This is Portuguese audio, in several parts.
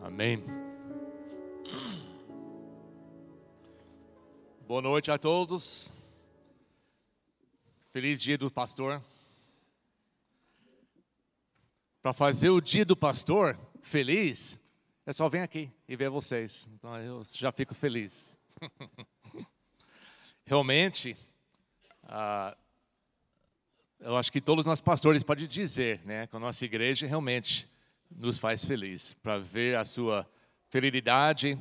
Amém. Boa noite a todos. Feliz dia do pastor. Para fazer o dia do pastor feliz, é só vir aqui e ver vocês. Então eu já fico feliz. Realmente, ah, eu acho que todos nós pastores podem dizer, né, que a nossa igreja realmente nos faz feliz, para ver a sua fidelidade,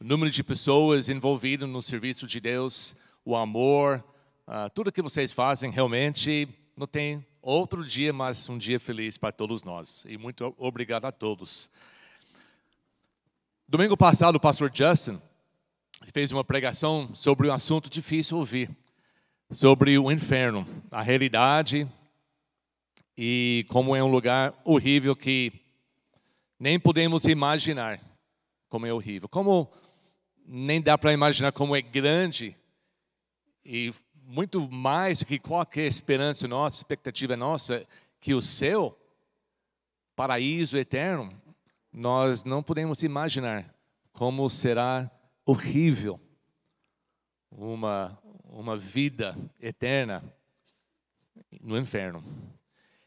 o número de pessoas envolvidas no serviço de Deus, o amor, uh, tudo que vocês fazem realmente não tem outro dia, mas um dia feliz para todos nós. E muito obrigado a todos. Domingo passado, o pastor Justin fez uma pregação sobre um assunto difícil ouvir, sobre o inferno, a realidade e como é um lugar horrível que nem podemos imaginar como é horrível. Como nem dá para imaginar como é grande e muito mais do que qualquer esperança nossa, expectativa nossa, que o céu, paraíso eterno, nós não podemos imaginar como será horrível uma, uma vida eterna no inferno.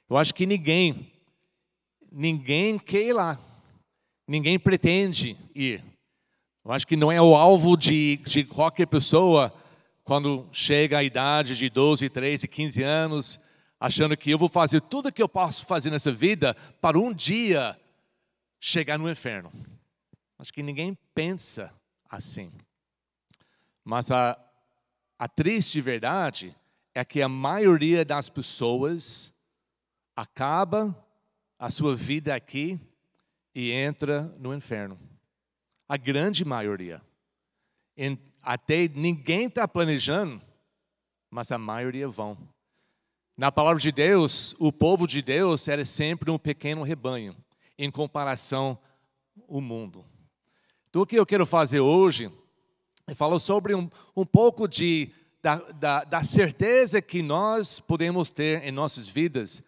Eu acho que ninguém ninguém quer ir lá. Ninguém pretende ir. Eu acho que não é o alvo de, de qualquer pessoa quando chega a idade de 12, 13, 15 anos, achando que eu vou fazer tudo o que eu posso fazer nessa vida para um dia chegar no inferno. Acho que ninguém pensa assim. Mas a, a triste verdade é que a maioria das pessoas acaba a sua vida aqui e entra no inferno. A grande maioria. Até ninguém está planejando, mas a maioria vão. Na palavra de Deus, o povo de Deus era sempre um pequeno rebanho, em comparação ao mundo. Então, o que eu quero fazer hoje é falar sobre um, um pouco de, da, da, da certeza que nós podemos ter em nossas vidas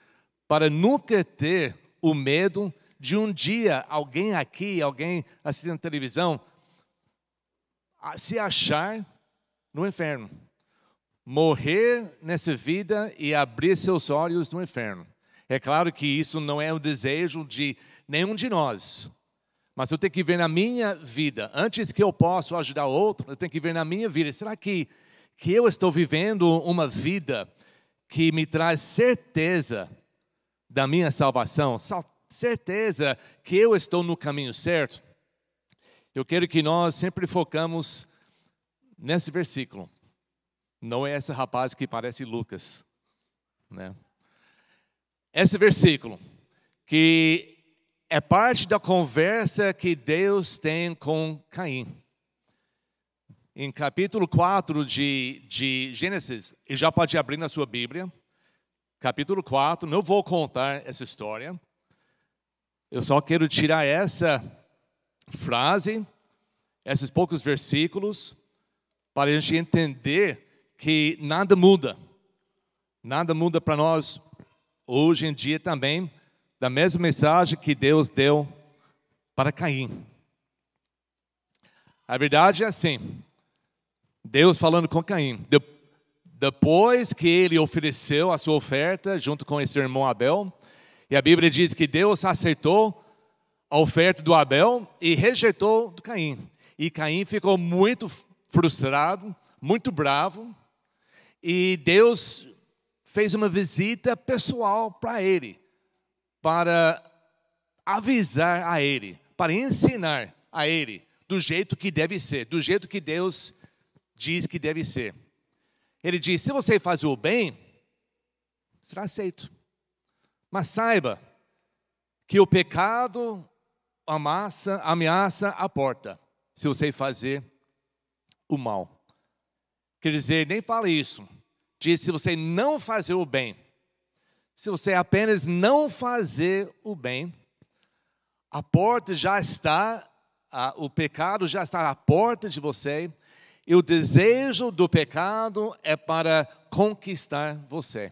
para nunca ter o medo de um dia alguém aqui, alguém assistindo televisão, se achar no inferno. Morrer nessa vida e abrir seus olhos no inferno. É claro que isso não é o desejo de nenhum de nós. Mas eu tenho que ver na minha vida, antes que eu possa ajudar outro, eu tenho que ver na minha vida. Será que, que eu estou vivendo uma vida que me traz certeza da minha salvação, certeza que eu estou no caminho certo, eu quero que nós sempre focamos nesse versículo. Não é esse rapaz que parece Lucas, né? Esse versículo que é parte da conversa que Deus tem com Caim. Em capítulo 4 de, de Gênesis, e já pode abrir na sua Bíblia, capítulo 4. Não vou contar essa história. Eu só quero tirar essa frase, esses poucos versículos, para a gente entender que nada muda. Nada muda para nós hoje em dia também, da mesma mensagem que Deus deu para Caim. A verdade é assim: Deus falando com Caim, depois que ele ofereceu a sua oferta junto com esse irmão Abel, e a Bíblia diz que Deus aceitou a oferta do Abel e rejeitou do Caim. E Caim ficou muito frustrado, muito bravo, e Deus fez uma visita pessoal para ele, para avisar a ele, para ensinar a ele do jeito que deve ser, do jeito que Deus diz que deve ser. Ele diz: se você faz o bem, será aceito. Mas saiba que o pecado amassa, ameaça a porta, se você fazer o mal. Quer dizer, nem fala isso. Diz: se você não fazer o bem, se você apenas não fazer o bem, a porta já está, a, o pecado já está à porta de você e o desejo do pecado é para conquistar você.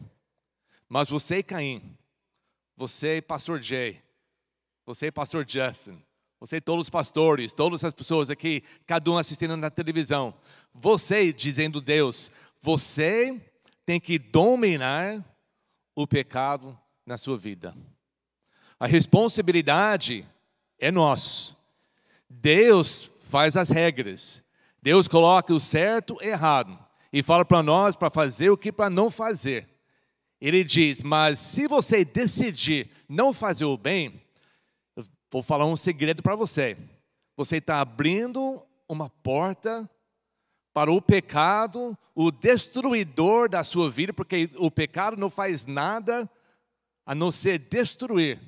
Mas você, Caim, você, Pastor Jay, você, Pastor Justin, você, todos os pastores, todas as pessoas aqui, cada um assistindo na televisão, você dizendo Deus, você tem que dominar o pecado na sua vida. A responsabilidade é nossa. Deus faz as regras. Deus coloca o certo e errado e fala para nós para fazer o que para não fazer. Ele diz: Mas se você decidir não fazer o bem, vou falar um segredo para você. Você está abrindo uma porta para o pecado, o destruidor da sua vida, porque o pecado não faz nada a não ser destruir.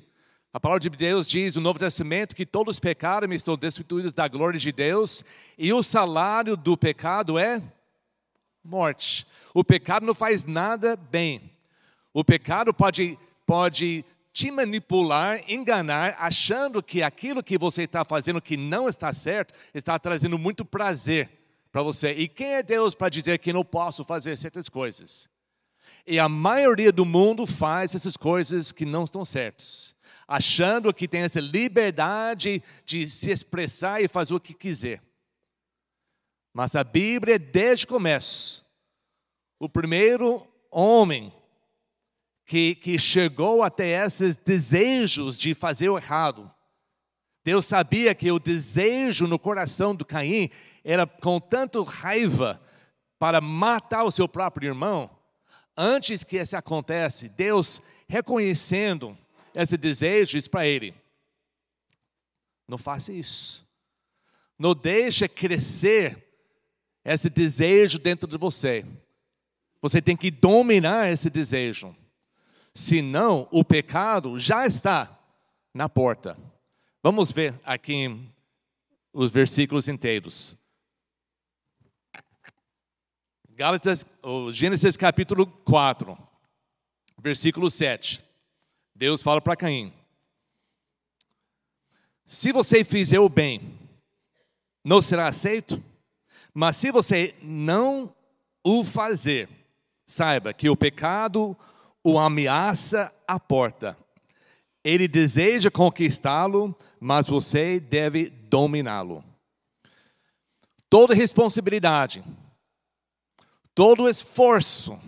A palavra de Deus diz no Novo Testamento que todos os pecados estão destituídos da glória de Deus e o salário do pecado é morte. O pecado não faz nada bem. O pecado pode, pode te manipular, enganar, achando que aquilo que você está fazendo que não está certo está trazendo muito prazer para você. E quem é Deus para dizer que não posso fazer certas coisas? E a maioria do mundo faz essas coisas que não estão certas, achando que tem essa liberdade de se expressar e fazer o que quiser. Mas a Bíblia, desde o começo, o primeiro homem que, que chegou até esses desejos de fazer o errado, Deus sabia que o desejo no coração do Caim era com tanto raiva para matar o seu próprio irmão, antes que isso acontece, Deus reconhecendo esse desejo diz para ele: não faça isso. Não deixe crescer esse desejo dentro de você. Você tem que dominar esse desejo. Senão, o pecado já está na porta. Vamos ver aqui os versículos inteiros. Gálatas, Gênesis capítulo 4, versículo 7. Deus fala para Caim: Se você fizer o bem, não será aceito, mas se você não o fazer, saiba que o pecado o ameaça à porta. Ele deseja conquistá-lo, mas você deve dominá-lo. Toda responsabilidade todo esforço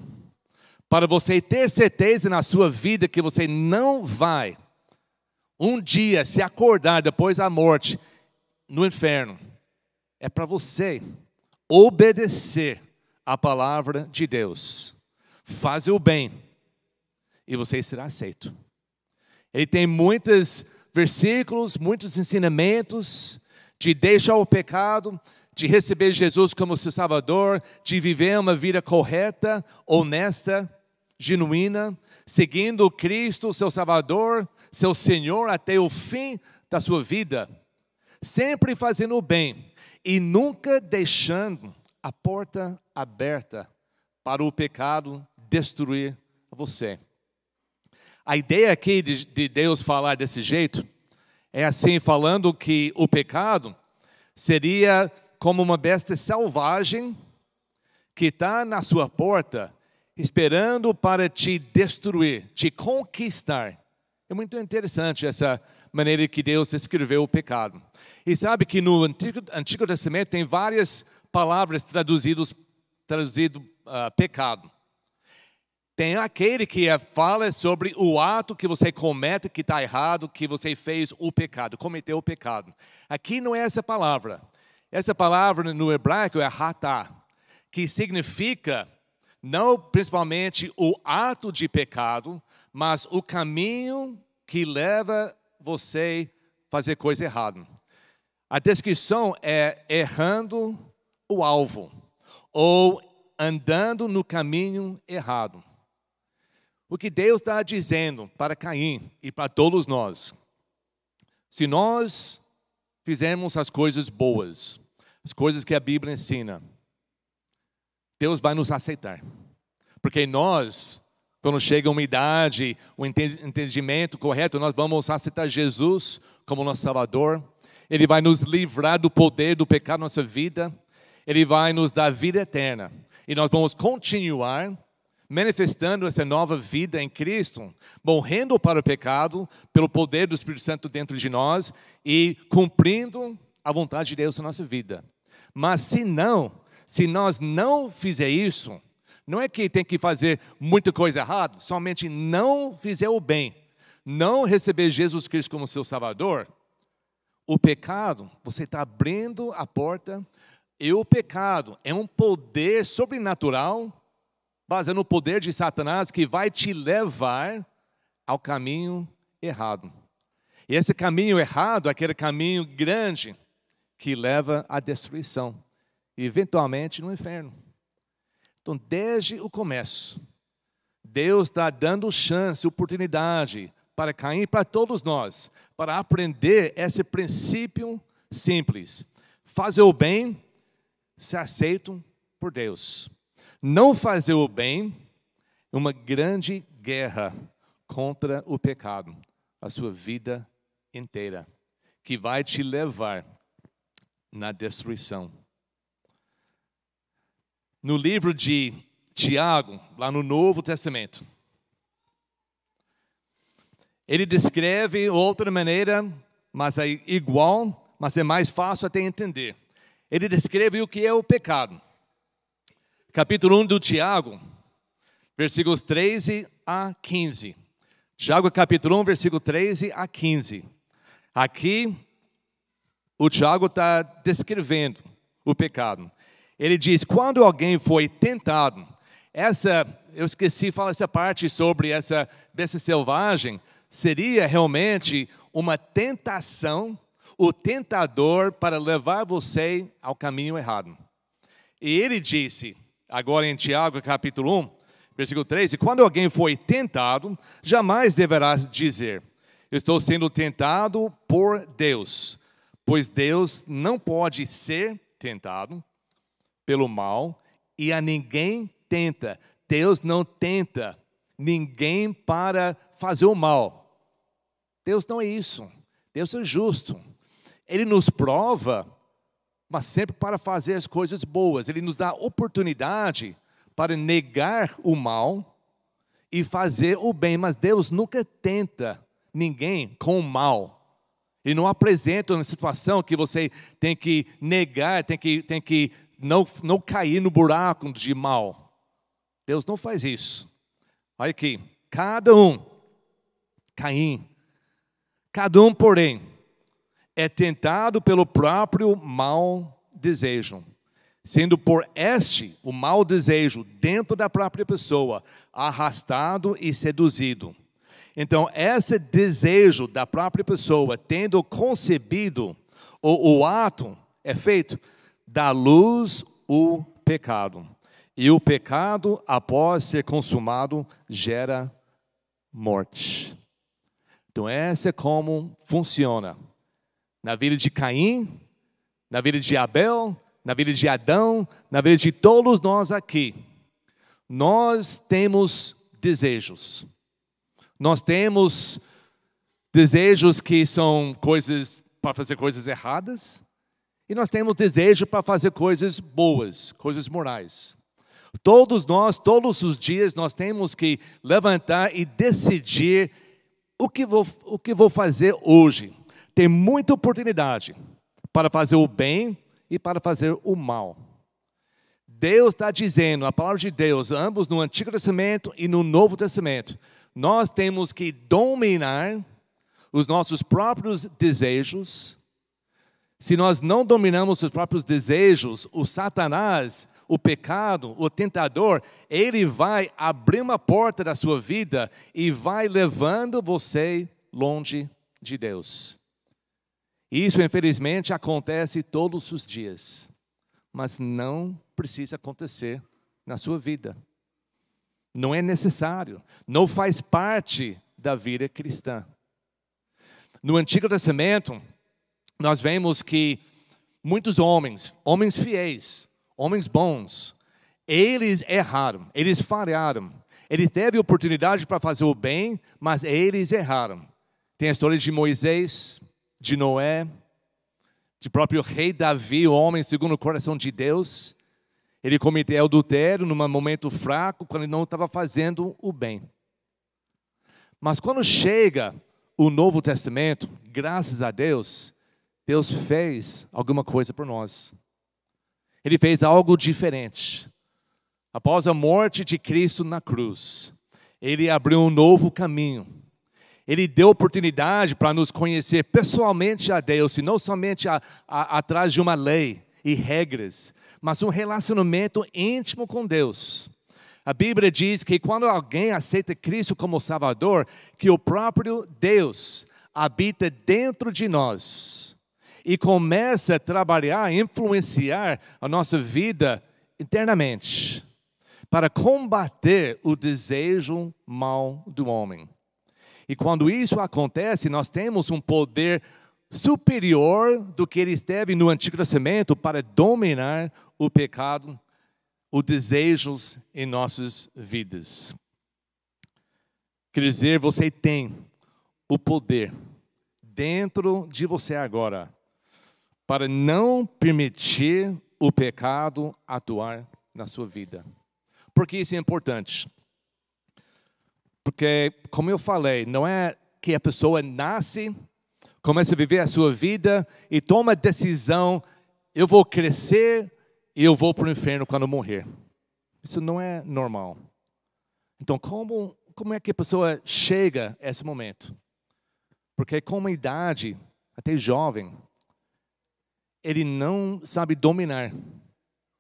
para você ter certeza na sua vida que você não vai um dia se acordar depois da morte no inferno, é para você obedecer a palavra de Deus, fazer o bem e você será aceito. Ele tem muitos versículos, muitos ensinamentos de deixar o pecado, de receber Jesus como seu Salvador, de viver uma vida correta, honesta, genuína, seguindo Cristo, seu Salvador, seu Senhor, até o fim da sua vida, sempre fazendo o bem e nunca deixando a porta aberta para o pecado destruir você. A ideia aqui de, de Deus falar desse jeito é assim, falando que o pecado seria como uma besta selvagem que está na sua porta, esperando para te destruir, te conquistar. É muito interessante essa maneira que Deus escreveu o pecado. E sabe que no Antigo, Antigo Testamento tem várias palavras traduzidas traduzido uh, pecado. Tem aquele que é, fala sobre o ato que você comete que está errado, que você fez o pecado, cometeu o pecado. Aqui não é essa palavra. Essa palavra no hebraico é hatá, que significa não principalmente o ato de pecado, mas o caminho que leva você a fazer coisa errada. A descrição é errando o alvo ou andando no caminho errado. O que Deus está dizendo para Caim e para todos nós, se nós fizermos as coisas boas, as coisas que a Bíblia ensina, Deus vai nos aceitar. Porque nós, quando chega uma idade, o um entendimento correto, nós vamos aceitar Jesus como nosso Salvador. Ele vai nos livrar do poder do pecado na nossa vida. Ele vai nos dar vida eterna. E nós vamos continuar manifestando essa nova vida em Cristo, morrendo para o pecado pelo poder do Espírito Santo dentro de nós e cumprindo a vontade de Deus na nossa vida. Mas se não, se nós não fizer isso, não é que tem que fazer muita coisa errada, somente não fizer o bem, não receber Jesus Cristo como seu Salvador, o pecado, você está abrindo a porta, e o pecado é um poder sobrenatural baseado no poder de Satanás que vai te levar ao caminho errado. E esse caminho errado, aquele caminho grande que leva à destruição e eventualmente no inferno. Então, desde o começo, Deus está dando chance, oportunidade para Caim para todos nós, para aprender esse princípio simples. Fazer o bem, se aceitam por Deus. Não fazer o bem é uma grande guerra contra o pecado, a sua vida inteira, que vai te levar na destruição. No livro de Tiago, lá no Novo Testamento, ele descreve outra maneira, mas é igual, mas é mais fácil até entender. Ele descreve o que é o pecado capítulo 1 do Tiago, versículos 13 a 15. Tiago, capítulo 1, versículo 13 a 15. Aqui, o Tiago está descrevendo o pecado. Ele diz: quando alguém foi tentado, essa, eu esqueci falar essa parte sobre essa besta selvagem, seria realmente uma tentação, o tentador para levar você ao caminho errado. E ele disse: agora em Tiago, capítulo 1, versículo 3: E quando alguém foi tentado, jamais deverá dizer: Estou sendo tentado por Deus, pois Deus não pode ser tentado pelo mal e a ninguém tenta. Deus não tenta ninguém para fazer o mal. Deus não é isso. Deus é justo. Ele nos prova mas sempre para fazer as coisas boas. Ele nos dá oportunidade para negar o mal e fazer o bem, mas Deus nunca tenta ninguém com o mal. Ele não apresenta uma situação que você tem que negar, tem que, tem que não, não cair no buraco de mal. Deus não faz isso. Olha aqui, cada um, Caim, cada um, porém, é tentado pelo próprio mau desejo, sendo por este, o mau desejo, dentro da própria pessoa, arrastado e seduzido. Então, esse desejo da própria pessoa, tendo concebido, o, o ato é feito, dá luz o pecado. E o pecado, após ser consumado, gera morte. Então, essa é como funciona na vida de Caim, na vida de Abel, na vida de Adão, na vida de todos nós aqui. Nós temos desejos. Nós temos desejos que são coisas para fazer coisas erradas, e nós temos desejo para fazer coisas boas, coisas morais. Todos nós, todos os dias, nós temos que levantar e decidir o que vou, o que vou fazer hoje tem muita oportunidade para fazer o bem e para fazer o mal. Deus está dizendo, a palavra de Deus, ambos no Antigo Testamento e no Novo Testamento, nós temos que dominar os nossos próprios desejos. Se nós não dominamos os próprios desejos, o Satanás, o pecado, o tentador, ele vai abrir uma porta da sua vida e vai levando você longe de Deus. Isso, infelizmente, acontece todos os dias, mas não precisa acontecer na sua vida. Não é necessário, não faz parte da vida cristã. No Antigo Testamento, nós vemos que muitos homens, homens fiéis, homens bons, eles erraram, eles falharam. Eles teve oportunidade para fazer o bem, mas eles erraram. Tem a história de Moisés, de Noé, de próprio rei Davi, o homem segundo o coração de Deus. Ele cometeu adultério num momento fraco, quando ele não estava fazendo o bem. Mas quando chega o Novo Testamento, graças a Deus, Deus fez alguma coisa por nós. Ele fez algo diferente. Após a morte de Cristo na cruz, ele abriu um novo caminho. Ele deu oportunidade para nos conhecer pessoalmente a Deus, e não somente a, a, atrás de uma lei e regras, mas um relacionamento íntimo com Deus. A Bíblia diz que quando alguém aceita Cristo como Salvador, que o próprio Deus habita dentro de nós e começa a trabalhar, influenciar a nossa vida internamente para combater o desejo mal do homem. E quando isso acontece, nós temos um poder superior do que ele esteve no Antigo Testamento para dominar o pecado, os desejos em nossas vidas. Quer dizer, você tem o poder dentro de você agora para não permitir o pecado atuar na sua vida. Por que isso é importante? Porque, como eu falei, não é que a pessoa nasce começa a viver a sua vida e toma a decisão: eu vou crescer e eu vou para o inferno quando morrer. Isso não é normal. Então, como, como é que a pessoa chega a esse momento? Porque, com uma idade, até jovem, ele não sabe dominar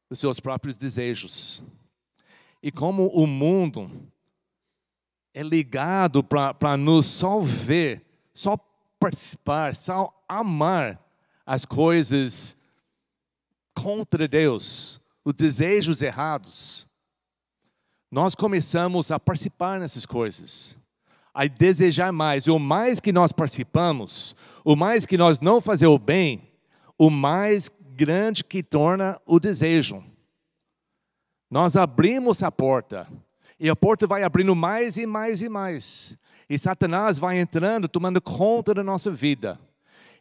os seus próprios desejos. E como o mundo é ligado para nos só ver, só participar, só amar as coisas contra Deus, os desejos errados, nós começamos a participar nessas coisas, a desejar mais. E o mais que nós participamos, o mais que nós não fazemos o bem, o mais grande que torna o desejo. Nós abrimos a porta, e a porta vai abrindo mais e mais e mais. E Satanás vai entrando, tomando conta da nossa vida.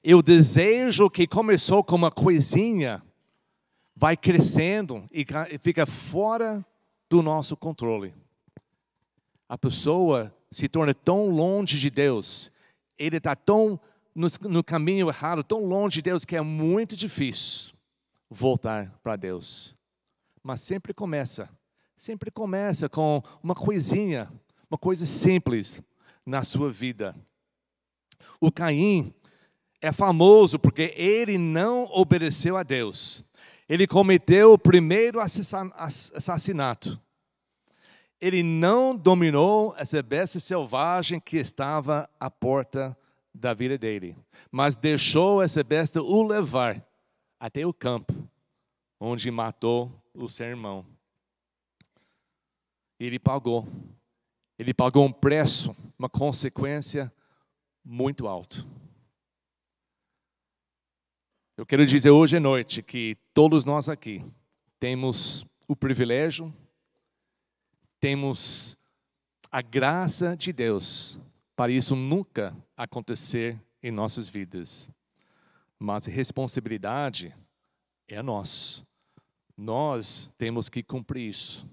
E o desejo que começou com uma coisinha vai crescendo e fica fora do nosso controle. A pessoa se torna tão longe de Deus, ele está tão no, no, caminho errado, tão longe de Deus, que é muito difícil voltar para Deus. Mas sempre começa, sempre começa com uma coisinha, uma coisa simples na sua vida. O Caim é famoso porque ele não obedeceu a Deus. Ele cometeu o primeiro assassinato. Ele não dominou essa besta selvagem que estava à porta da vida dele, mas deixou essa besta o levar até o campo, onde matou o seu irmão. Ele pagou ele pagou um preço, uma consequência muito alto. Eu quero dizer hoje à noite que todos nós aqui temos o privilégio, temos a graça de Deus para isso nunca acontecer em nossas vidas. Mas a responsabilidade é nossa. Nós temos que cumprir isso.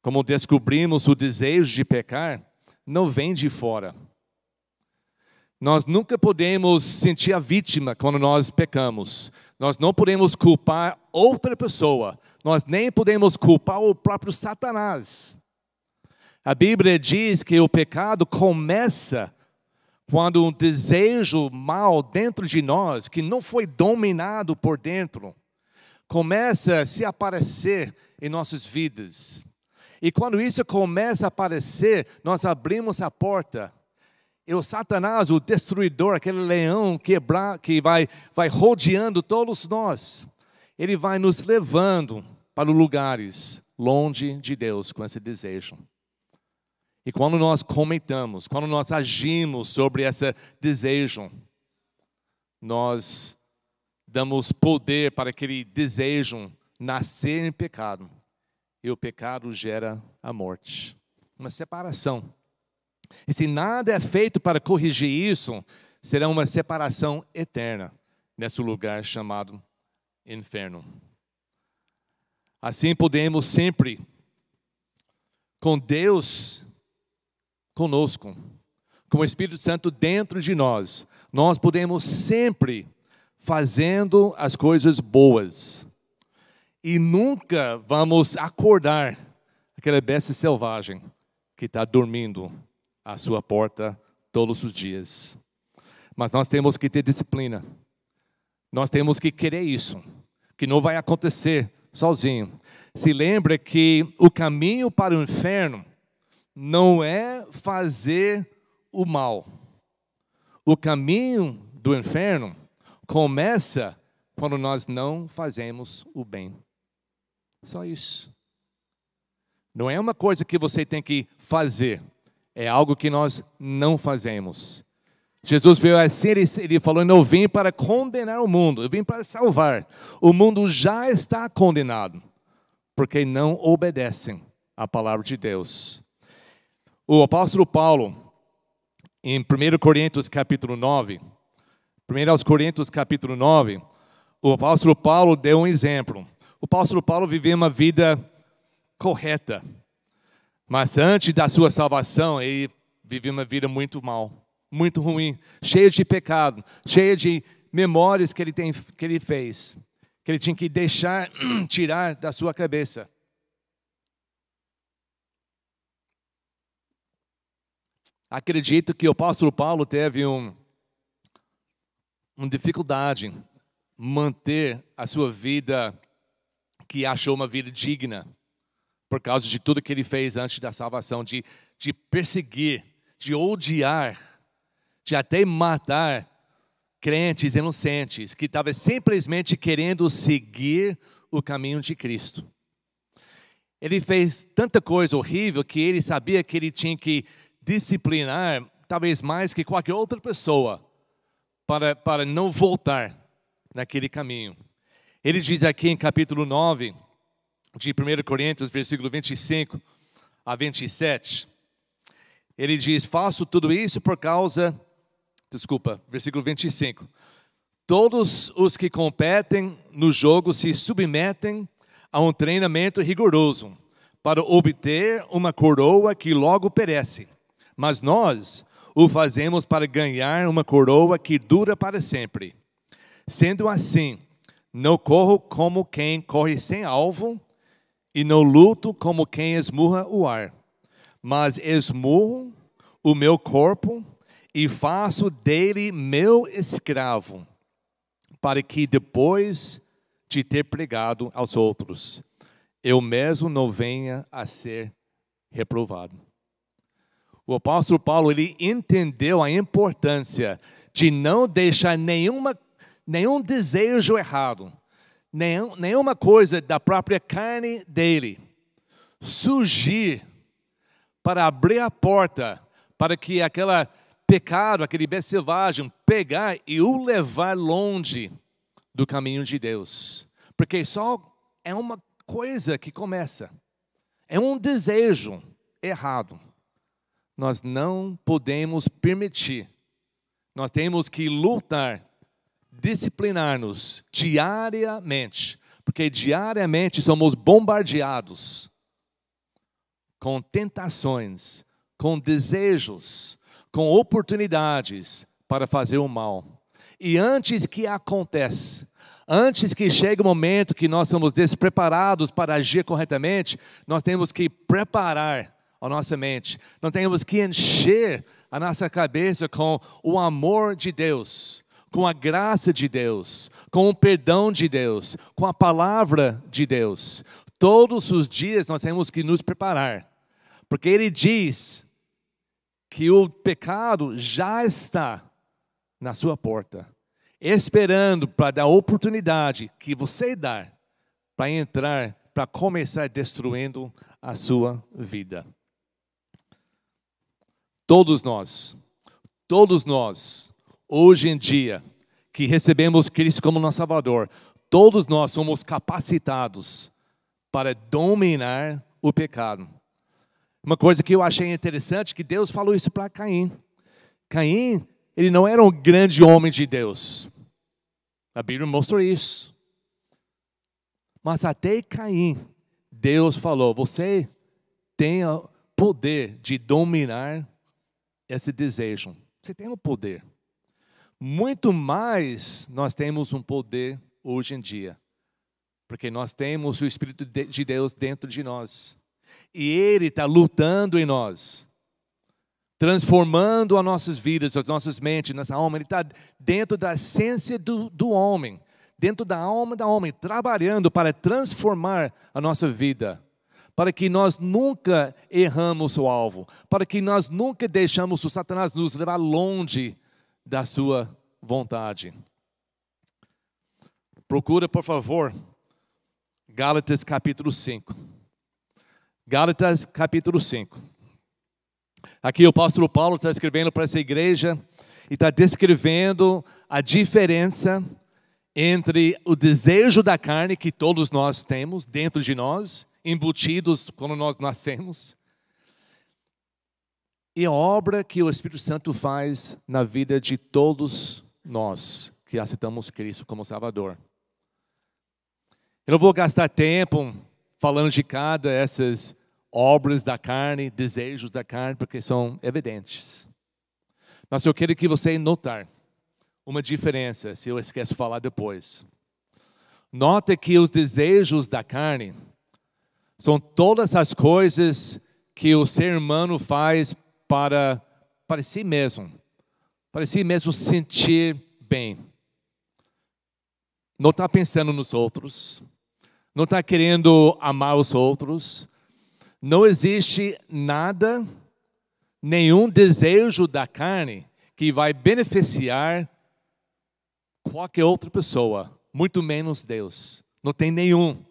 Como descobrimos, o desejo de pecar não vem de fora. Nós nunca podemos sentir a vítima quando nós pecamos. Nós não podemos culpar outra pessoa. Nós nem podemos culpar o próprio Satanás. A Bíblia diz que o pecado começa quando um desejo mal dentro de nós, que não foi dominado por dentro, começa a se aparecer em nossas vidas. E quando isso começa a aparecer, nós abrimos a porta. E o Satanás, o destruidor, aquele leão quebrar, que vai, vai rodeando todos nós, ele vai nos levando para lugares longe de Deus com esse desejo. E quando nós comentamos, quando nós agimos sobre esse desejo, nós damos poder para aquele desejo nascer em pecado e o pecado gera a morte. Uma separação. E se nada é feito para corrigir isso, será uma separação eterna nesse lugar chamado inferno. Assim podemos sempre, com Deus conosco, com o Espírito Santo dentro de nós, nós podemos sempre fazendo as coisas boas. E nunca vamos acordar aquela besta selvagem que está dormindo à sua porta todos os dias. Mas nós temos que ter disciplina. Nós temos que querer isso, que não vai acontecer sozinho. Se lembra que o caminho para o inferno não é fazer o mal. O caminho do inferno começa quando nós não fazemos o bem. Só isso. Não é uma coisa que você tem que fazer, é algo que nós não fazemos. Jesus veio assim, ele, ele falou: Não vim para condenar o mundo, eu vim para salvar. O mundo já está condenado, porque não obedecem à palavra de Deus. O apóstolo Paulo, em 1 Coríntios capítulo 9, 1 Coríntios capítulo 9, o apóstolo Paulo deu um exemplo. O apóstolo Paulo vivia uma vida correta, mas antes da sua salvação, ele vivia uma vida muito mal muito ruim, cheio de pecado, cheio de memórias que ele, tem, que ele fez, que ele tinha que deixar, tirar da sua cabeça. Acredito que o apóstolo Paulo teve um, uma dificuldade manter a sua vida que achou uma vida digna por causa de tudo que ele fez antes da salvação, de, de perseguir, de odiar de até matar crentes inocentes que estavam simplesmente querendo seguir o caminho de Cristo. Ele fez tanta coisa horrível que ele sabia que ele tinha que disciplinar, talvez mais que qualquer outra pessoa, para, para não voltar naquele caminho. Ele diz aqui em capítulo 9 de 1 Coríntios, versículo 25 a 27, ele diz: Faço tudo isso por causa desculpa, versículo 25. Todos os que competem no jogo se submetem a um treinamento rigoroso para obter uma coroa que logo perece. Mas nós o fazemos para ganhar uma coroa que dura para sempre. Sendo assim, não corro como quem corre sem alvo, e não luto como quem esmurra o ar, mas esmurro o meu corpo e faço dele meu escravo, para que depois de ter pregado aos outros, eu mesmo não venha a ser reprovado. O apóstolo Paulo ele entendeu a importância de não deixar nenhuma, nenhum desejo errado, nenhum, nenhuma coisa da própria carne dele surgir para abrir a porta para que aquela pecado, aquele bem selvagem, pegar e o levar longe do caminho de Deus. Porque só é uma coisa que começa, é um desejo errado. Nós não podemos permitir, nós temos que lutar, disciplinar-nos diariamente, porque diariamente somos bombardeados com tentações, com desejos, com oportunidades para fazer o mal. E antes que aconteça, antes que chegue o momento que nós somos despreparados para agir corretamente, nós temos que preparar a nossa mente, nós temos que encher a nossa cabeça com o amor de Deus, com a graça de Deus, com o perdão de Deus, com a palavra de Deus. Todos os dias nós temos que nos preparar, porque Ele diz que o pecado já está na sua porta, esperando para dar oportunidade que você dá para entrar, para começar destruindo a sua vida. Todos nós, todos nós, hoje em dia, que recebemos Cristo como nosso Salvador, todos nós somos capacitados para dominar o pecado. Uma coisa que eu achei interessante que Deus falou isso para Caim. Caim, ele não era um grande homem de Deus. A Bíblia mostrou isso. Mas até Caim Deus falou: você tem o poder de dominar esse desejo. Você tem o poder. Muito mais nós temos um poder hoje em dia, porque nós temos o Espírito de Deus dentro de nós. E Ele está lutando em nós, transformando as nossas vidas, as nossas mentes, nossa alma. Ele está dentro da essência do, do homem, dentro da alma da homem, trabalhando para transformar a nossa vida. Para que nós nunca erramos o alvo, para que nós nunca deixamos o Satanás nos levar longe da sua vontade. Procura, por favor, Gálatas capítulo 5. Gálatas capítulo 5. Aqui o apóstolo Paulo está escrevendo para essa igreja e está descrevendo a diferença entre o desejo da carne que todos nós temos dentro de nós, embutidos quando nós nascemos, e a obra que o Espírito Santo faz na vida de todos nós que aceitamos Cristo como Salvador. Eu não vou gastar tempo falando de cada essas obras da carne, desejos da carne, porque são evidentes. Mas eu quero que você notar uma diferença, se eu esqueço de falar depois. Nota que os desejos da carne são todas as coisas que o ser humano faz para, para si mesmo, para si mesmo sentir bem. Não está pensando nos outros, não está querendo amar os outros, não existe nada, nenhum desejo da carne que vai beneficiar qualquer outra pessoa, muito menos Deus. Não tem nenhum.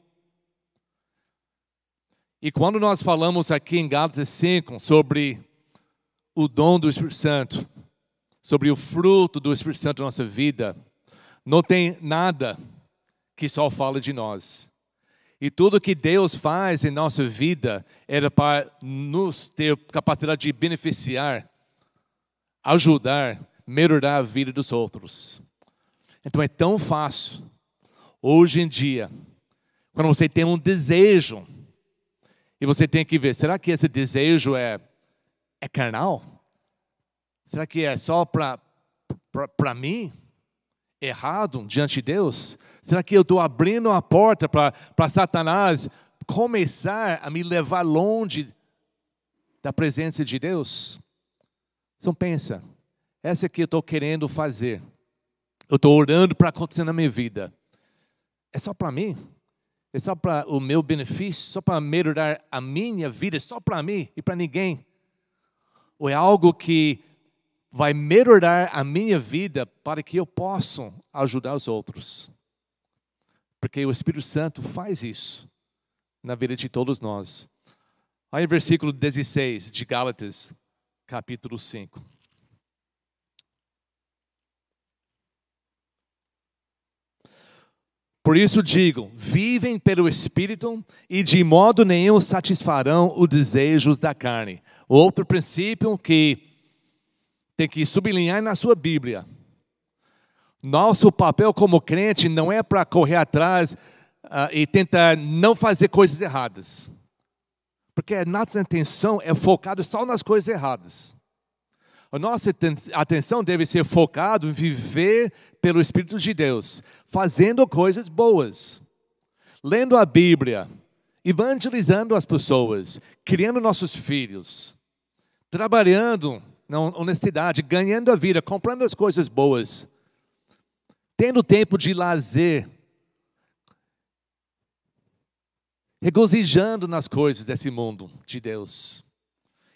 E quando nós falamos aqui em Gálatas 5 sobre o dom do Espírito Santo, sobre o fruto do Espírito Santo na nossa vida, não tem nada que só fala de nós. E tudo que Deus faz em nossa vida era para nos ter capacidade de beneficiar, ajudar, melhorar a vida dos outros. Então é tão fácil, hoje em dia, quando você tem um desejo, e você tem que ver, será que esse desejo é, é carnal? Será que é só para mim? errado diante de Deus? Será que eu estou abrindo a porta para Satanás começar a me levar longe da presença de Deus? Então pensa, essa que eu estou querendo fazer. Eu estou orando para acontecer na minha vida. É só para mim? É só para o meu benefício? Só para melhorar a minha vida? Só para mim e para ninguém? Ou é algo que vai melhorar a minha vida para que eu possa ajudar os outros. Porque o Espírito Santo faz isso na vida de todos nós. Aí, versículo 16 de Gálatas, capítulo 5. Por isso digo: vivem pelo Espírito e de modo nenhum satisfarão os desejos da carne. Outro princípio que tem que sublinhar na sua Bíblia. Nosso papel como crente não é para correr atrás uh, e tentar não fazer coisas erradas. Porque a nossa atenção é focada só nas coisas erradas. A nossa atenção deve ser focada em viver pelo Espírito de Deus, fazendo coisas boas, lendo a Bíblia, evangelizando as pessoas, criando nossos filhos, trabalhando na honestidade, ganhando a vida, comprando as coisas boas, tendo tempo de lazer, regozijando nas coisas desse mundo de Deus.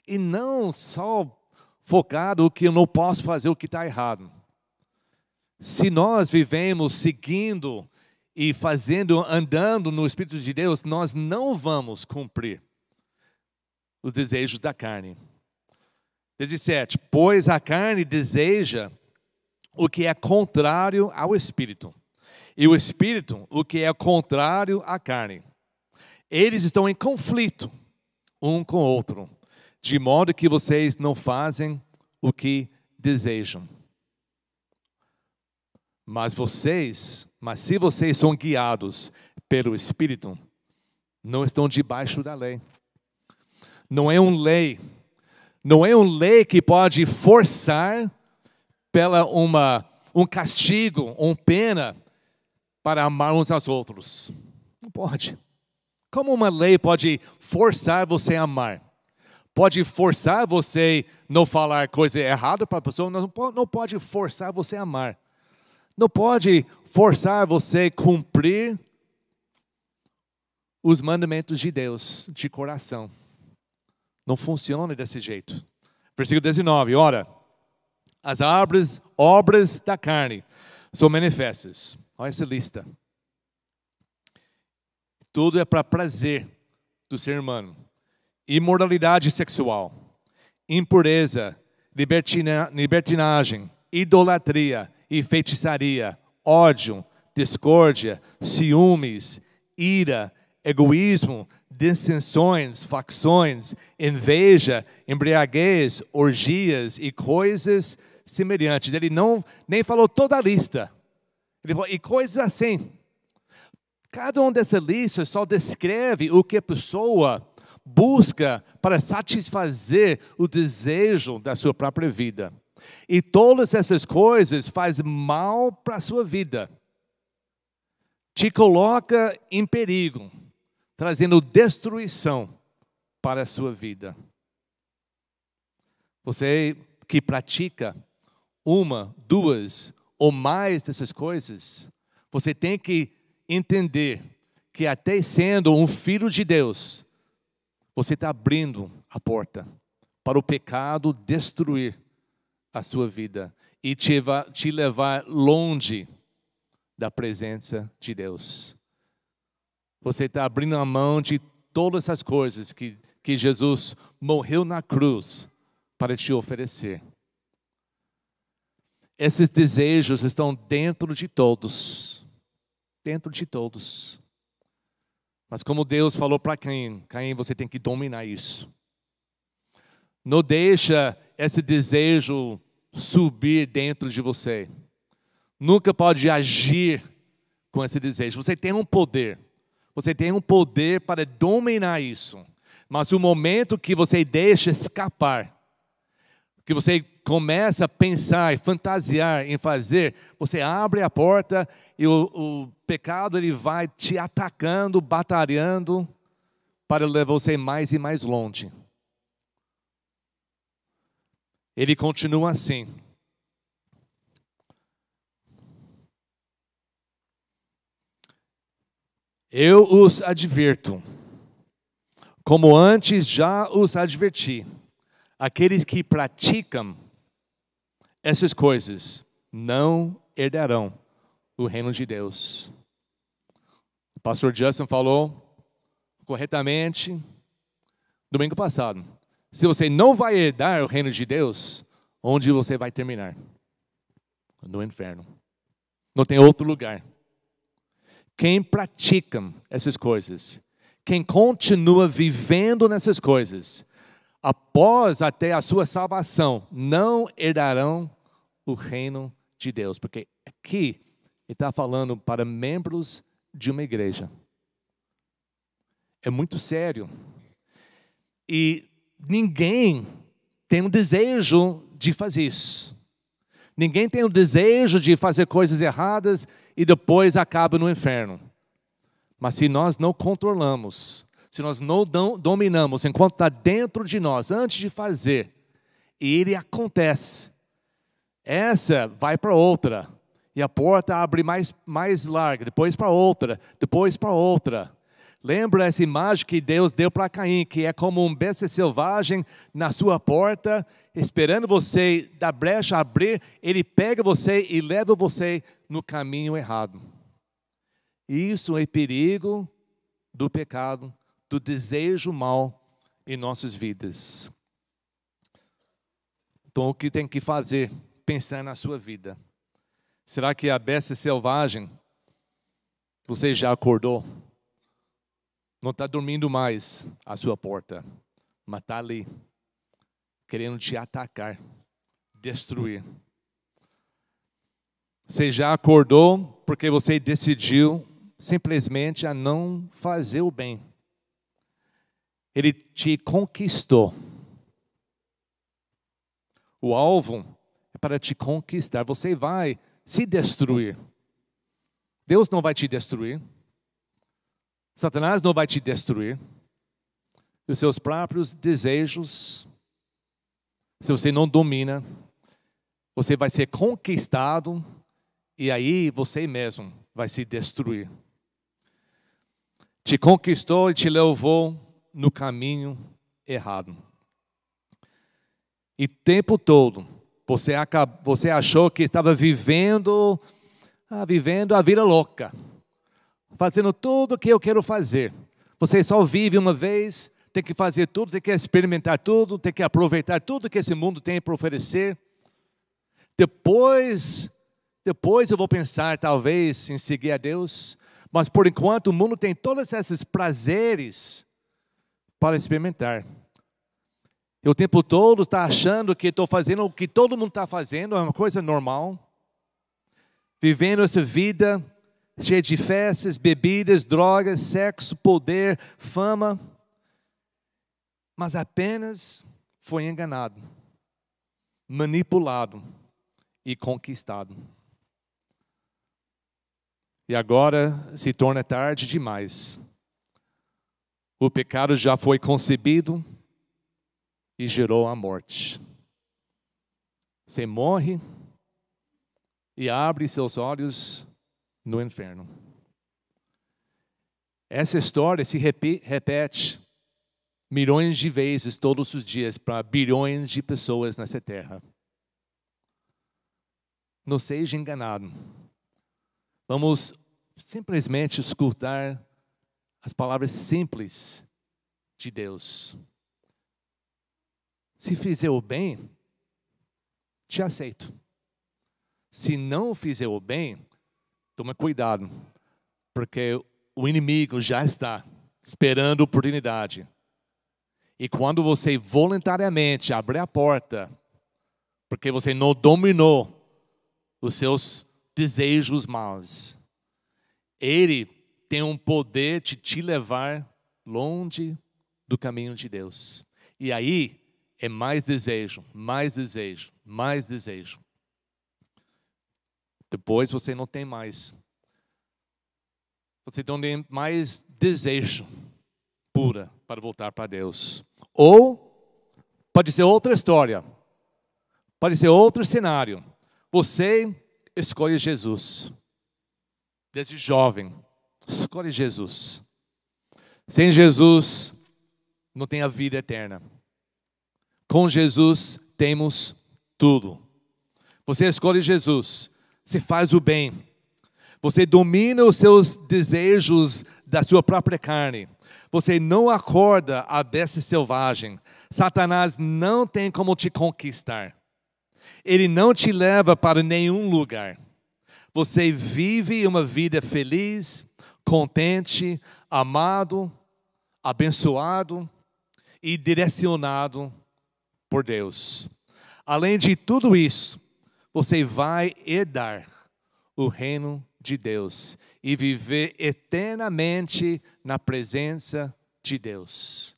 E não só focado o que eu não posso fazer, o que está errado. Se nós vivemos seguindo e fazendo, andando no Espírito de Deus, nós não vamos cumprir os desejos da carne. 17. Pois a carne deseja o que é contrário ao espírito, e o espírito o que é contrário à carne. Eles estão em conflito um com o outro, de modo que vocês não fazem o que desejam. Mas vocês, mas se vocês são guiados pelo espírito, não estão debaixo da lei. Não é um lei, não é um lei que pode forçar pela uma um castigo, uma pena para amar uns aos outros. Não pode. Como uma lei pode forçar você a amar? Pode forçar você não falar coisa errada para a pessoa, não pode forçar você a amar. Não pode forçar você a cumprir os mandamentos de Deus de coração. Não funciona desse jeito. Versículo 19, ora, as obras, obras da carne são manifestas. Olha essa lista. Tudo é para prazer do ser humano. Imoralidade sexual, impureza, libertina, libertinagem, idolatria e feitiçaria, ódio, discórdia, ciúmes, ira, egoísmo, dissensões, facções, inveja, embriaguez, orgias e coisas semelhantes. Ele não nem falou toda a lista. Ele falou, e coisas assim. Cada uma dessa lista só descreve o que a pessoa busca para satisfazer o desejo da sua própria vida. E todas essas coisas fazem mal para a sua vida. Te coloca em perigo, trazendo destruição para a sua vida. Você que pratica uma, duas ou mais dessas coisas, você tem que entender que até sendo um filho de Deus, você está abrindo a porta para o pecado destruir a sua vida e te, te levar longe da presença de Deus. Você está abrindo a mão de todas essas coisas que, que Jesus morreu na cruz para te oferecer. Esses desejos estão dentro de todos dentro de todos. Mas como Deus falou para Caim, Caim, você tem que dominar isso. Não deixa esse desejo subir dentro de você. Nunca pode agir com esse desejo. Você tem um poder. Você tem um poder para dominar isso. Mas o momento que você deixa escapar, que você começa a pensar e fantasiar em fazer, você abre a porta e o, o pecado ele vai te atacando, batalhando para levar você mais e mais longe. Ele continua assim. Eu os advirto, como antes já os adverti aqueles que praticam essas coisas não herdarão o reino de Deus. O pastor Justin falou corretamente domingo passado. Se você não vai herdar o reino de Deus, onde você vai terminar? No inferno. Não tem outro lugar. Quem pratica essas coisas, quem continua vivendo nessas coisas, após até a sua salvação, não herdarão o reino de Deus. Porque aqui ele está falando para membros de uma igreja. É muito sério. E ninguém tem um desejo de fazer isso. Ninguém tem o um desejo de fazer coisas erradas e depois acaba no inferno. Mas se nós não controlamos se nós não dominamos enquanto está dentro de nós, antes de fazer, ele acontece, essa vai para outra, e a porta abre mais, mais larga, depois para outra, depois para outra. Lembra essa imagem que Deus deu para Caim, que é como um besta selvagem na sua porta, esperando você da brecha abrir, ele pega você e leva você no caminho errado. Isso é perigo do pecado do desejo mal em nossas vidas. Então, o que tem que fazer? Pensar na sua vida. Será que a besta selvagem, você já acordou? Não está dormindo mais à sua porta, mas está ali, querendo te atacar, destruir. Você já acordou porque você decidiu simplesmente a não fazer o bem Ele te conquistou. O alvo para te conquistar. Você vai se destruir. Deus não vai te destruir. Satanás não vai te destruir. Os seus próprios desejos, se você não domina, você vai ser conquistado e aí você mesmo vai se destruir. Te conquistou e te levou no caminho errado. E tempo todo você, você achou que estava vivendo, ah, vivendo a vida louca, fazendo tudo o que eu quero fazer. Você só vive uma vez, tem que fazer tudo, tem que experimentar tudo, tem que aproveitar tudo que esse mundo tem para oferecer. Depois, depois eu vou pensar talvez em seguir a Deus, mas por enquanto o mundo tem todos esses prazeres para experimentar. E o tempo todo está achando que estou fazendo o que todo mundo está fazendo, é uma coisa normal. Vivendo essa vida cheia de festas, bebidas, drogas, sexo, poder, fama. Mas apenas foi enganado, manipulado e conquistado. E agora se torna tarde demais. O pecado já foi concebido e gerou a morte. Você morre e abre seus olhos no inferno. Essa história se repete milhões de vezes todos os dias para bilhões de pessoas nessa terra. Não seja enganado. Vamos simplesmente escutar as palavras simples de Deus. Se fizer o bem, te aceito. Se não fizer o bem, toma cuidado, porque o inimigo já está esperando oportunidade. E quando você voluntariamente abre a porta, porque você não dominou os seus desejos maus. Ele tem um poder de te levar longe do caminho de Deus. E aí é mais desejo, mais desejo, mais desejo. Depois você não tem mais. Você não tem mais desejo pura para voltar para Deus. Ou pode ser outra história. Pode ser outro cenário. Você escolhe Jesus. Desde jovem, escolhe Jesus. Sem Jesus, não tem a vida eterna. Com Jesus, temos tudo. Você escolhe Jesus, você faz o bem, você domina os seus desejos da sua própria carne. Você não acorda a besta selvagem. Satanás não tem como te conquistar. Ele não te leva para nenhum lugar. Você vive uma vida feliz, contente, amado, abençoado e direcionado por Deus. Além de tudo isso, você vai herdar o reino de Deus e viver eternamente na presença de Deus.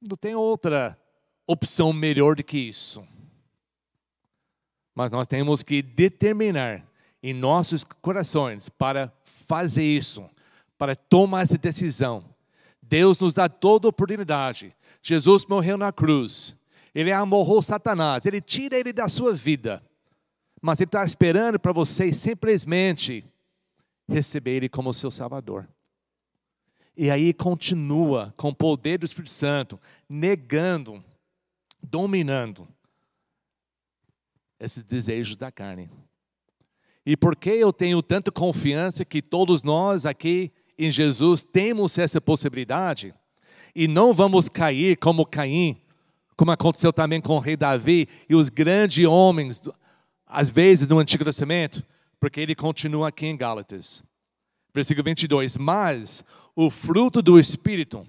Não tem outra opção melhor do que isso. Mas nós temos que determinar em nossos corações para fazer isso, para tomar essa decisão. Deus nos dá toda oportunidade. Jesus morreu na cruz. Ele amorrou Satanás. Ele tira ele da sua vida. Mas ele está esperando para você simplesmente receber ele como seu Salvador. E aí continua com o poder do Espírito Santo, negando dominando esses desejos da carne. E por que eu tenho tanta confiança que todos nós aqui em Jesus temos essa possibilidade e não vamos cair como Caim, como aconteceu também com o rei Davi e os grandes homens, às vezes no Antigo Testamento, porque ele continua aqui em Gálatas. Versículo 22. Mas o fruto do Espírito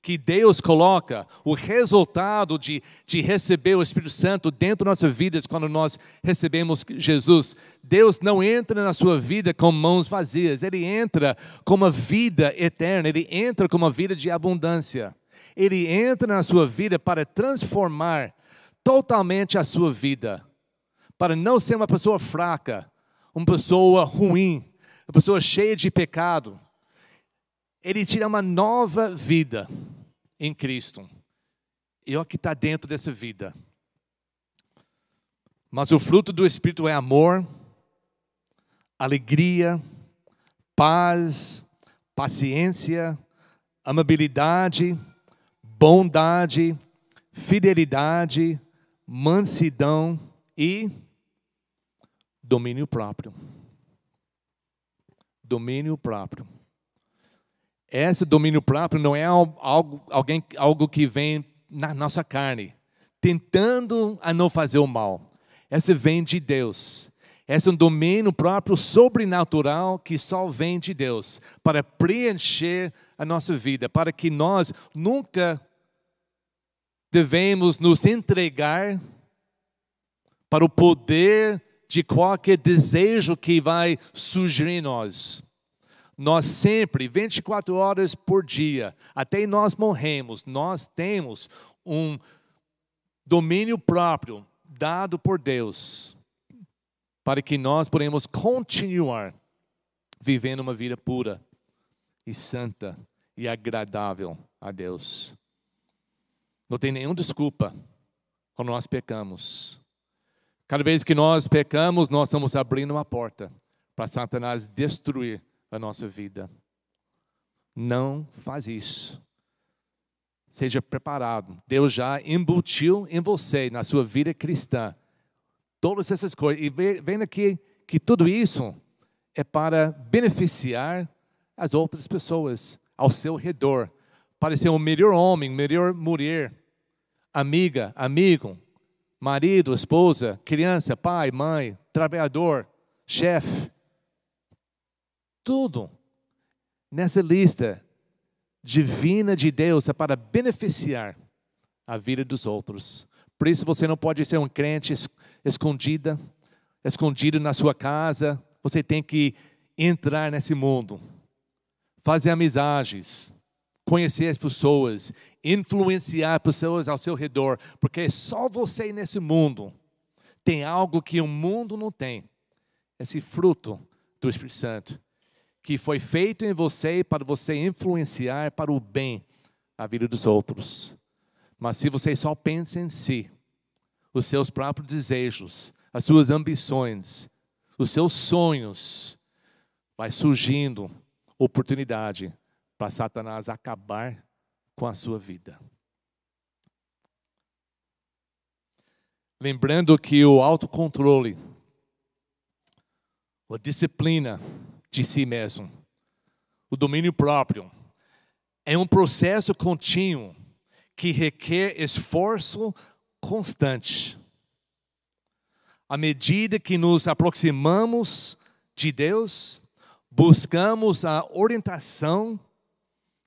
que Deus coloca, o resultado de, de receber o Espírito Santo dentro das nossas vidas quando nós recebemos Jesus. Deus não entra na sua vida com mãos vazias, Ele entra com uma vida eterna, Ele entra com uma vida de abundância. Ele entra na sua vida para transformar totalmente a sua vida, para não ser uma pessoa fraca, uma pessoa ruim, uma pessoa cheia de pecado. Ele tira uma nova vida em Cristo. E o que está dentro dessa vida. Mas o fruto do Espírito é amor, alegria, paz, paciência, amabilidade, bondade, fidelidade, mansidão e domínio próprio. Domínio próprio. Esse domínio próprio não é algo, alguém, algo que vem na nossa carne, tentando a não fazer o mal. Esse vem de Deus. Esse é um domínio próprio sobrenatural que só vem de Deus para preencher a nossa vida, para que nós nunca devemos nos entregar para o poder de qualquer desejo que vai surgir em nós. Nós sempre, 24 horas por dia, até nós morremos, nós temos um domínio próprio dado por Deus para que nós podemos continuar vivendo uma vida pura e santa e agradável a Deus. Não tem nenhuma desculpa quando nós pecamos. Cada vez que nós pecamos, nós estamos abrindo uma porta para Satanás destruir a nossa vida. Não faz isso. Seja preparado. Deus já embutiu em você, na sua vida cristã, todas essas coisas. E vendo aqui que tudo isso é para beneficiar as outras pessoas ao seu redor, para ser um melhor homem, melhor mulher, amiga, amigo, marido, esposa, criança, pai, mãe, trabalhador, chefe. Tudo nessa lista divina de Deus é para beneficiar a vida dos outros. Por isso você não pode ser um crente escondida, escondido na sua casa. Você tem que entrar nesse mundo, fazer amizades, conhecer as pessoas, influenciar pessoas ao seu redor, porque só você nesse mundo tem algo que o mundo não tem. Esse fruto do Espírito Santo, que foi feito em você para você influenciar para o bem a vida dos outros. Mas se você só pensa em si, os seus próprios desejos, as suas ambições, os seus sonhos, vai surgindo oportunidade para Satanás acabar com a sua vida. Lembrando que o autocontrole, a disciplina de si mesmo, o domínio próprio, é um processo contínuo que requer esforço constante. À medida que nos aproximamos de Deus, buscamos a orientação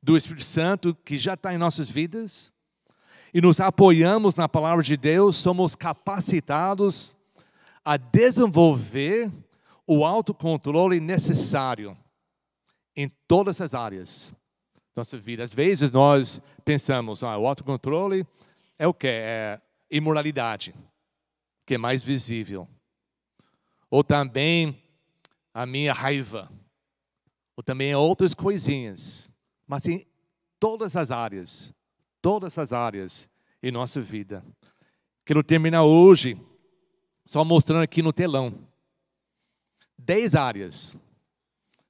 do Espírito Santo que já está em nossas vidas e nos apoiamos na palavra de Deus, somos capacitados a desenvolver o autocontrole necessário em todas as áreas da nossa vida. Às vezes nós pensamos, ah, o autocontrole é o que? É imoralidade, que é mais visível. Ou também a minha raiva, ou também outras coisinhas mas em todas as áreas, todas as áreas em nossa vida. Quero terminar hoje só mostrando aqui no telão dez áreas,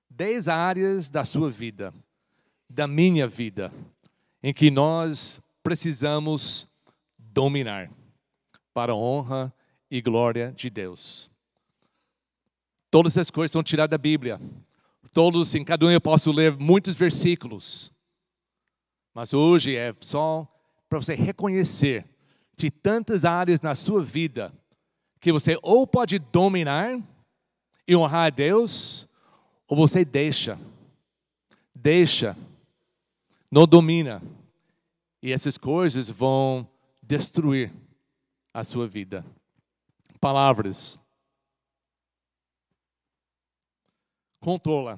dez áreas da sua vida, da minha vida, em que nós precisamos dominar para a honra e glória de Deus. Todas essas coisas são tiradas da Bíblia. Todos, em cada um eu posso ler muitos versículos. Mas hoje é só para você reconhecer de tantas áreas na sua vida que você ou pode dominar e honrar a Deus, ou você deixa. Deixa. Não domina. E essas coisas vão destruir a sua vida. Palavras. Controla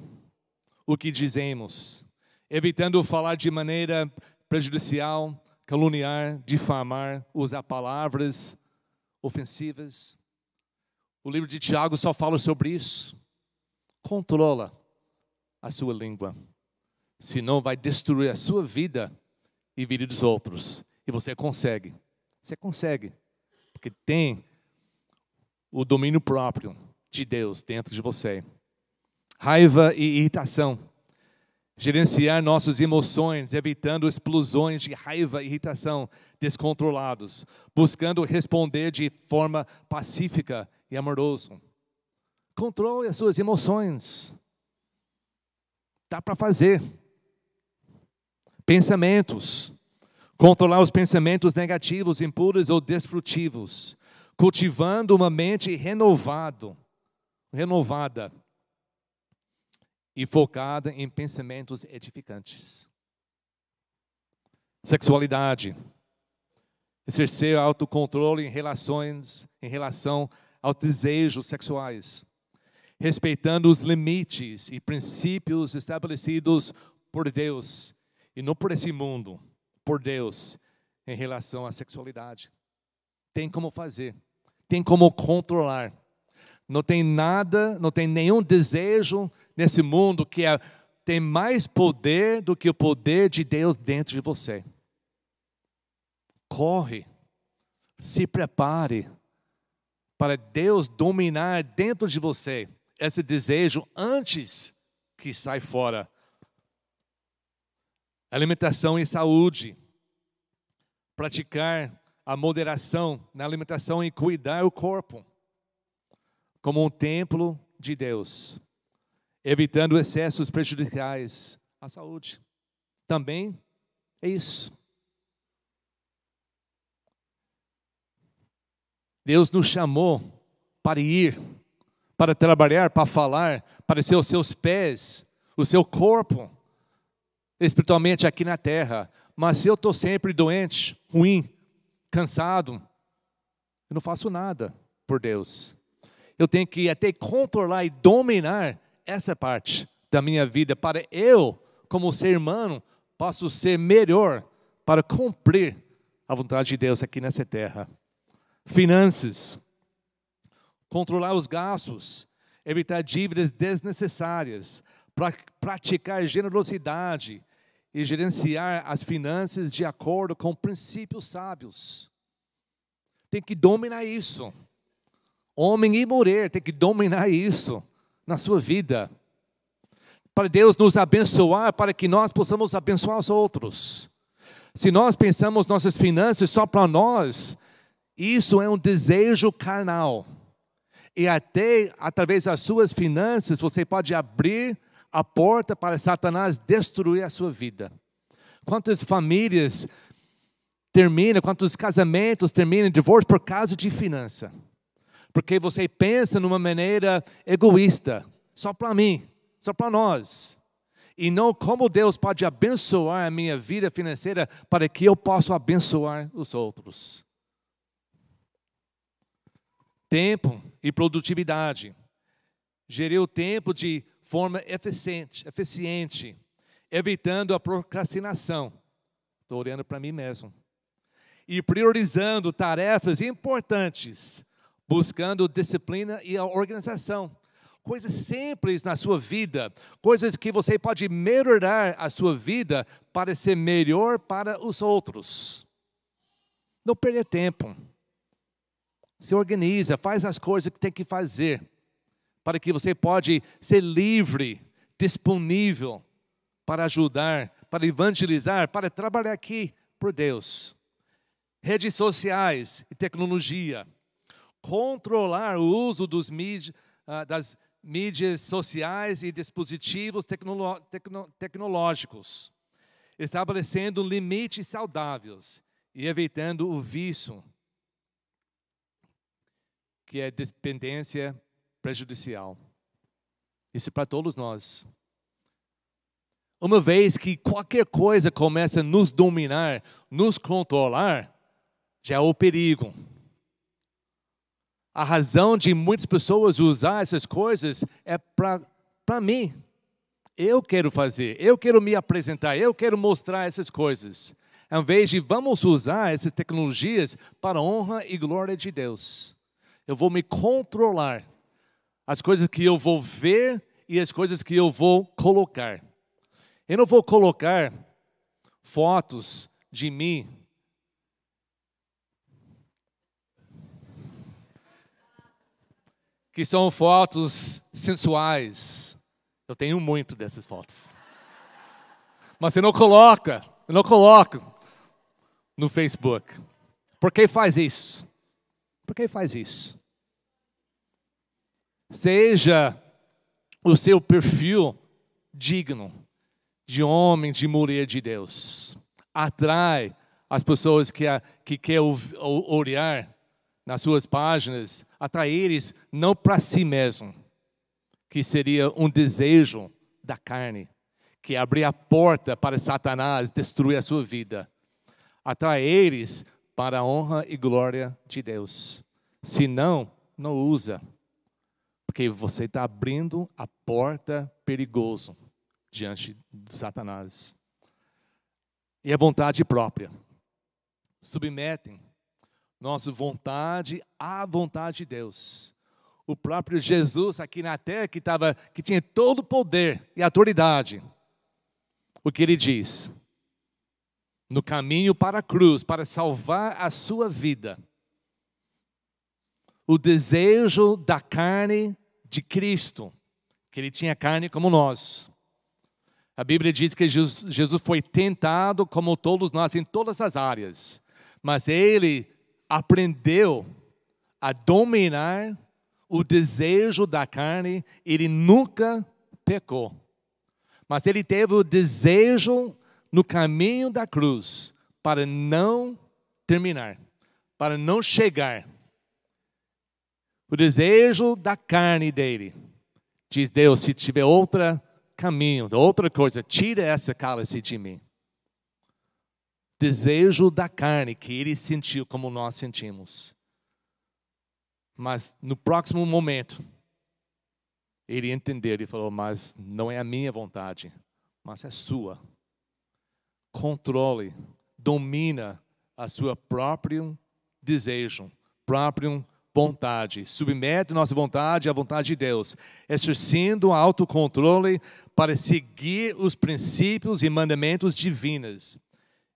o que dizemos, evitando falar de maneira prejudicial, caluniar, difamar, usar palavras ofensivas. O livro de Tiago só fala sobre isso. Controla a sua língua, senão vai destruir a sua vida e vida dos outros. E você consegue, você consegue, porque tem o domínio próprio de Deus dentro de você. Raiva e irritação. Gerenciar nossas emoções, evitando explosões de raiva e irritação descontrolados, buscando responder de forma pacífica e amoroso. Controle as suas emoções. Dá para fazer. Pensamentos. Controlar os pensamentos negativos, impuros ou destrutivos. Cultivando uma mente renovado, renovada e focada em pensamentos edificantes. Sexualidade. Exercer autocontrole em relações, em relação aos desejos sexuais respeitando os limites e princípios estabelecidos por Deus e não por esse mundo, por Deus em relação à sexualidade. Tem como fazer, tem como controlar. Não tem nada, não tem nenhum desejo nesse mundo que é, tem mais poder do que o poder de Deus dentro de você. Corre, se prepare para Deus dominar dentro de você esse desejo antes que sai fora. Alimentação e saúde. Praticar a moderação na alimentação e cuidar o corpo como um templo de Deus, evitando excessos prejudiciais à saúde. Também é isso. Deus nos chamou para ir para trabalhar, para falar, para ser os seus pés, o seu corpo, espiritualmente aqui na terra. Mas se eu estou sempre doente, ruim, cansado, eu não faço nada por Deus. Eu tenho que até controlar e dominar essa parte da minha vida para eu, como ser humano, posso ser melhor para cumprir a vontade de Deus aqui nessa terra. Finanças controlar os gastos, evitar dívidas desnecessárias, pra, praticar generosidade e gerenciar as finanças de acordo com princípios sábios. Tem que dominar isso. Homem e mulher tem que dominar isso na sua vida. Para Deus nos abençoar, para que nós possamos abençoar os outros. Se nós pensamos nossas finanças só para nós, isso é um desejo carnal. E até através das suas finanças, você pode abrir a porta para Satanás destruir a sua vida. Quantas famílias terminam, quantos casamentos terminam em divórcio por causa de finança? Porque você pensa numa maneira egoísta, só para mim, só para nós. E não como Deus pode abençoar a minha vida financeira para que eu possa abençoar os outros tempo e produtividade. Gerir o tempo de forma eficiente, eficiente evitando a procrastinação. Estou olhando para mim mesmo. E priorizando tarefas importantes, buscando disciplina e a organização. Coisas simples na sua vida, coisas que você pode melhorar a sua vida para ser melhor para os outros. Não perder tempo se organiza, faz as coisas que tem que fazer, para que você pode ser livre, disponível para ajudar, para evangelizar, para trabalhar aqui por Deus. Redes sociais e tecnologia. Controlar o uso mídia, ah, das mídias sociais e dispositivos tecno, tecnológicos. Estabelecendo limites saudáveis e evitando o vício que é dependência prejudicial. Isso é para todos nós. Uma vez que qualquer coisa começa a nos dominar, nos controlar, já é o perigo. A razão de muitas pessoas usar essas coisas é para mim. Eu quero fazer, eu quero me apresentar, eu quero mostrar essas coisas. Ao invés de vamos usar essas tecnologias para a honra e glória de Deus. Eu vou me controlar. As coisas que eu vou ver e as coisas que eu vou colocar. Eu não vou colocar fotos de mim que são fotos sensuais. Eu tenho muito dessas fotos. Mas você não coloca, não coloca no Facebook. Por que faz isso? Por que faz isso? Seja o seu perfil digno de homem, de mulher de Deus. Atrai as pessoas que, que querem olhar nas suas páginas, atrai eles não para si mesmo, que seria um desejo da carne, que abrir a porta para Satanás destruir a sua vida. Atrai eles para a honra e glória de Deus. Se não, não usa, porque você está abrindo a porta perigoso diante de Satanás. E a vontade própria. Submetem nossa vontade à vontade de Deus. O próprio Jesus aqui na terra que tava, que tinha todo o poder e autoridade. O que ele diz? No caminho para a cruz, para salvar a sua vida. O desejo da carne de Cristo, que ele tinha carne como nós. A Bíblia diz que Jesus foi tentado como todos nós em todas as áreas, mas ele aprendeu a dominar o desejo da carne, ele nunca pecou. Mas ele teve o desejo no caminho da cruz para não terminar, para não chegar. O desejo da carne dele. Diz Deus: se tiver outra caminho, outra coisa, tira essa cálice de mim. Desejo da carne que ele sentiu como nós sentimos. Mas no próximo momento, ele entendeu e falou: Mas não é a minha vontade, mas é sua. Controle, domina a sua próprio desejo, próprio vontade. Submete nossa vontade à vontade de Deus, exercendo autocontrole para seguir os princípios e mandamentos divinos,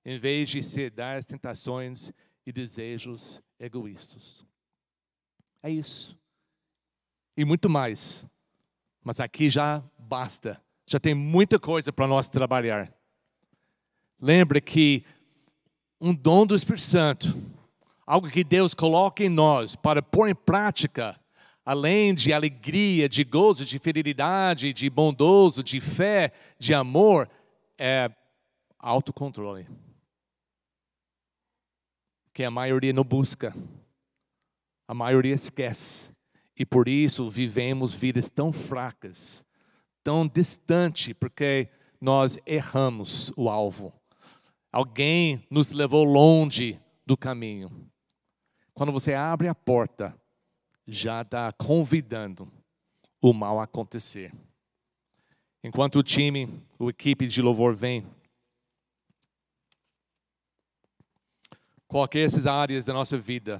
em vez de ceder às tentações e desejos egoístas. É isso. E muito mais. Mas aqui já basta. Já tem muita coisa para nós trabalhar. Lembre que um dom do Espírito Santo algo que Deus coloca em nós para pôr em prática, além de alegria, de gozo, de fidelidade, de bondoso, de fé, de amor, é autocontrole. Que a maioria não busca, a maioria esquece. E por isso vivemos vidas tão fracas, tão distantes, porque nós erramos o alvo. Alguém nos levou longe do caminho. Quando você abre a porta, já está convidando o mal a acontecer. Enquanto o time, o equipe de louvor vem, qualquer essas áreas da nossa vida,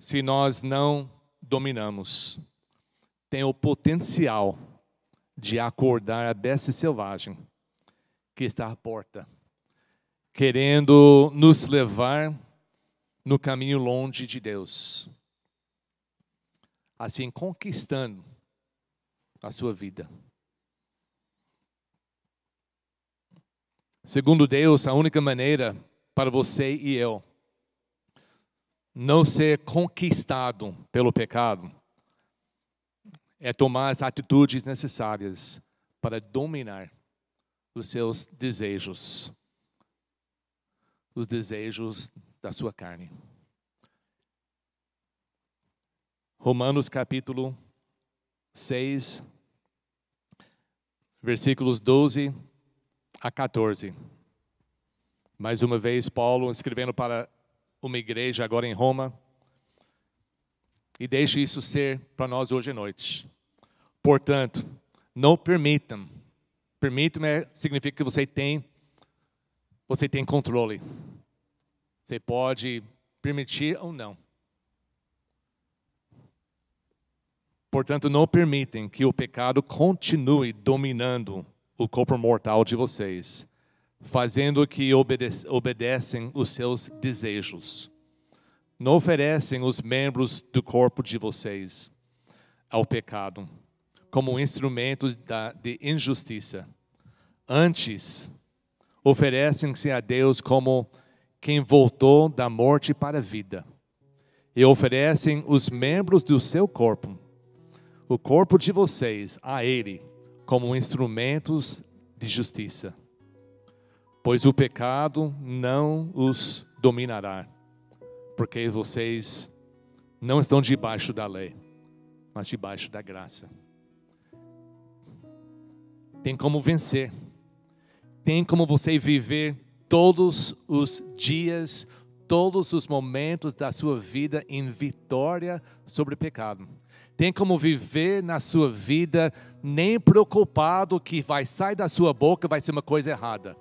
se nós não dominamos, tem o potencial de acordar a besta selvagem que está à porta, querendo nos levar no caminho longe de Deus. Assim, conquistando a sua vida. Segundo Deus, a única maneira para você e eu não ser conquistado pelo pecado é tomar as atitudes necessárias para dominar os seus desejos, os desejos da sua carne. Romanos capítulo 6, versículos 12 a 14. Mais uma vez, Paulo escrevendo para uma igreja agora em Roma. E deixe isso ser para nós hoje à noite. Portanto, não permitam. Permitam significa que você tem você tem controle. Você pode permitir ou não. Portanto, não permitem que o pecado continue dominando o corpo mortal de vocês, fazendo que obedecem obedecem os seus desejos. Não oferecem os membros do corpo de vocês ao pecado como instrumentos de injustiça. Antes, oferecem-se a Deus como quem voltou da morte para a vida. E oferecem os membros do seu corpo o corpo de vocês a Ele como instrumentos de justiça, pois o pecado não os dominará, porque vocês não estão debaixo da lei, mas debaixo da graça. Tem como vencer, tem como você viver todos os dias, todos os momentos da sua vida em vitória sobre o pecado tem como viver na sua vida nem preocupado que vai sair da sua boca vai ser uma coisa errada.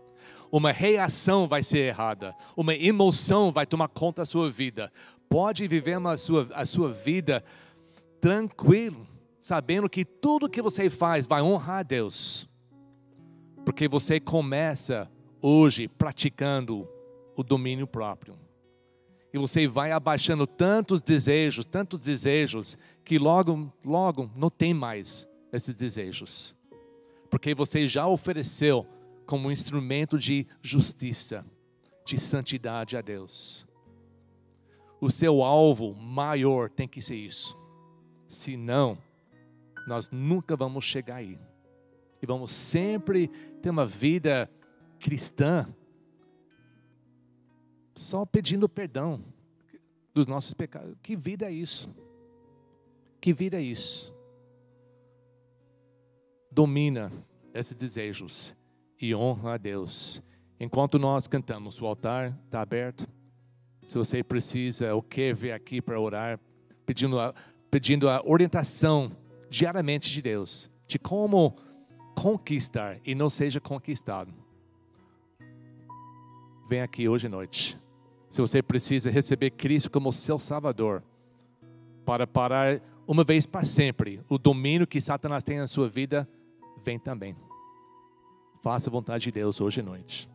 Uma reação vai ser errada, uma emoção vai tomar conta da sua vida. Pode viver a sua, a sua vida tranquilo, sabendo que tudo que você faz vai honrar a Deus. Porque você começa hoje praticando o domínio próprio e você vai abaixando tantos desejos, tantos desejos, que logo, logo não tem mais esses desejos. Porque você já ofereceu como um instrumento de justiça, de santidade a Deus. O seu alvo maior tem que ser isso. Senão, nós nunca vamos chegar aí. E vamos sempre ter uma vida cristã só pedindo perdão dos nossos pecados. Que vida é isso? Que vida é isso? Domina esses desejos e honra a Deus. Enquanto nós cantamos, o altar está aberto. Se você precisa ou quer vir aqui para orar, pedindo a, pedindo a orientação diariamente de Deus, de como conquistar e não seja conquistado. Vem aqui hoje à noite se você precisa receber Cristo como seu Salvador, para parar uma vez para sempre o domínio que Satanás tem na sua vida, vem também. Faça a vontade de Deus hoje à noite.